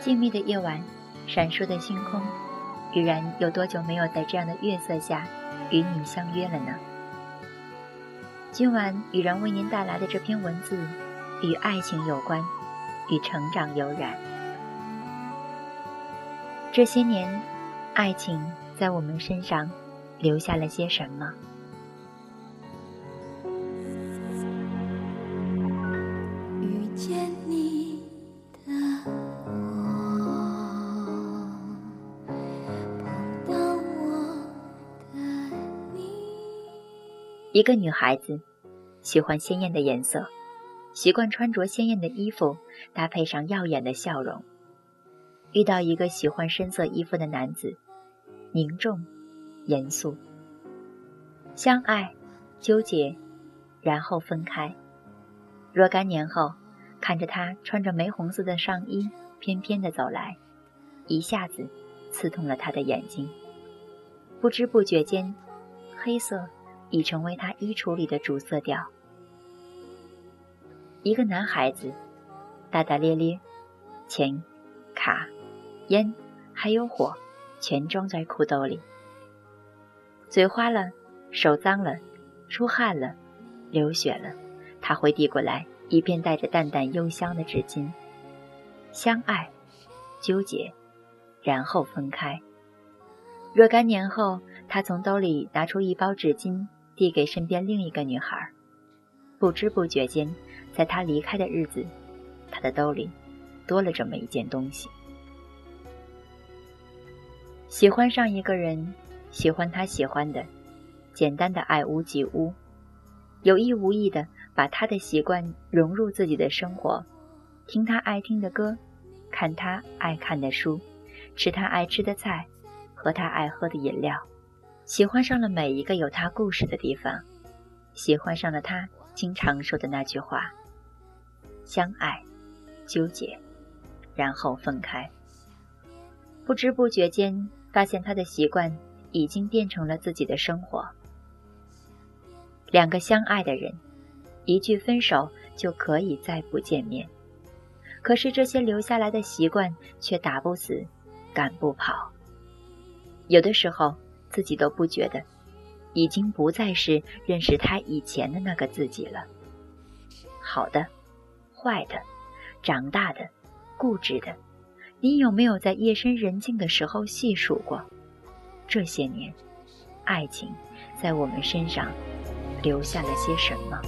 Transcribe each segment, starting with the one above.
静谧的夜晚，闪烁的星空，雨然有多久没有在这样的月色下与你相约了呢？今晚雨然为您带来的这篇文字，与爱情有关，与成长有染。这些年，爱情在我们身上留下了些什么？一个女孩子喜欢鲜艳的颜色，习惯穿着鲜艳的衣服，搭配上耀眼的笑容。遇到一个喜欢深色衣服的男子，凝重、严肃，相爱、纠结，然后分开。若干年后，看着他穿着玫红色的上衣翩翩地走来，一下子刺痛了他的眼睛。不知不觉间，黑色。已成为他衣橱里的主色调。一个男孩子，大大咧咧，钱、卡、烟还有火，全装在裤兜里。嘴花了，手脏了，出汗了，流血了，他会递过来一片带着淡淡幽香的纸巾。相爱，纠结，然后分开。若干年后，他从兜里拿出一包纸巾。递给身边另一个女孩，不知不觉间，在他离开的日子，他的兜里多了这么一件东西。喜欢上一个人，喜欢他喜欢的，简单的爱屋及乌，有意无意的把他的习惯融入自己的生活，听他爱听的歌，看他爱看的书，吃他爱吃的菜，喝他爱喝的饮料。喜欢上了每一个有他故事的地方，喜欢上了他经常说的那句话：相爱，纠结，然后分开。不知不觉间，发现他的习惯已经变成了自己的生活。两个相爱的人，一句分手就可以再不见面，可是这些留下来的习惯却打不死，赶不跑。有的时候。自己都不觉得，已经不再是认识他以前的那个自己了。好的，坏的，长大的，固执的，你有没有在夜深人静的时候细数过？这些年，爱情在我们身上留下了些什么？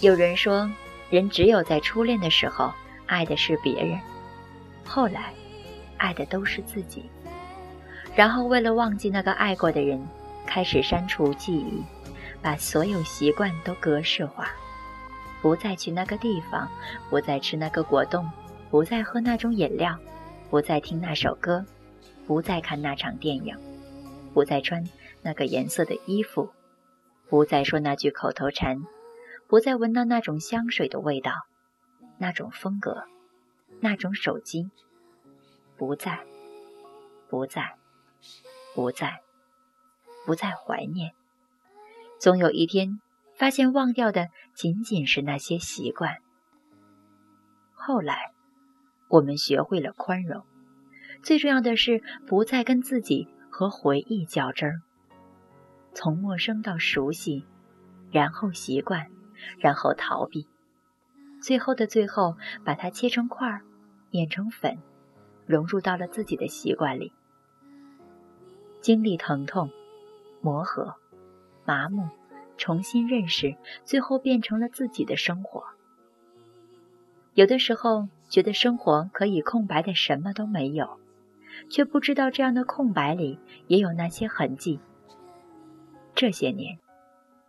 有人说，人只有在初恋的时候爱的是别人，后来爱的都是自己。然后为了忘记那个爱过的人，开始删除记忆，把所有习惯都格式化，不再去那个地方，不再吃那个果冻，不再喝那种饮料，不再听那首歌，不再看那场电影，不再穿那个颜色的衣服，不再说那句口头禅。不再闻到那种香水的味道，那种风格，那种手机，不再，不再，不再，不再怀念。总有一天，发现忘掉的仅仅是那些习惯。后来，我们学会了宽容，最重要的是不再跟自己和回忆较真儿。从陌生到熟悉，然后习惯。然后逃避，最后的最后，把它切成块儿，碾成粉，融入到了自己的习惯里。经历疼痛、磨合、麻木，重新认识，最后变成了自己的生活。有的时候觉得生活可以空白的什么都没有，却不知道这样的空白里也有那些痕迹。这些年，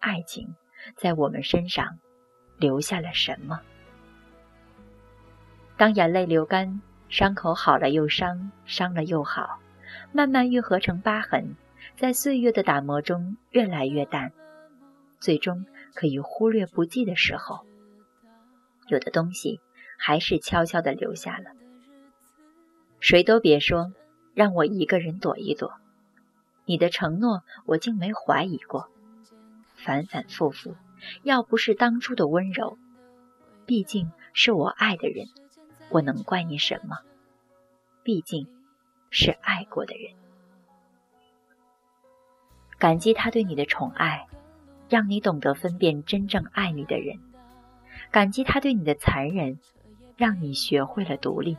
爱情。在我们身上留下了什么？当眼泪流干，伤口好了又伤，伤了又好，慢慢愈合成疤痕，在岁月的打磨中越来越淡。最终可以忽略不计的时候，有的东西还是悄悄地留下了。谁都别说让我一个人躲一躲，你的承诺我竟没怀疑过，反反复复。要不是当初的温柔，毕竟是我爱的人，我能怪你什么？毕竟是爱过的人。感激他对你的宠爱，让你懂得分辨真正爱你的人；感激他对你的残忍，让你学会了独立、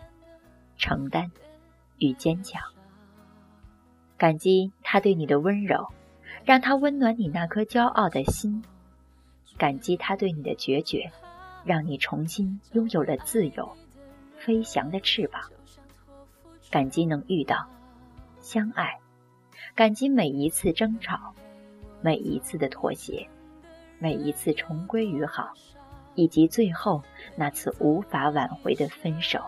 承担与坚强；感激他对你的温柔，让他温暖你那颗骄傲的心；感激他对你的决绝，让你重新拥有了自由、飞翔的翅膀；感激能遇到、相爱。感激每一次争吵，每一次的妥协，每一次重归于好，以及最后那次无法挽回的分手。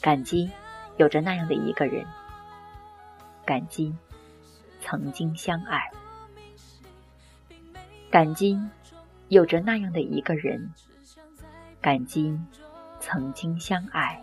感激有着那样的一个人，感激曾经相爱，感激有着那样的一个人，感激曾经相爱。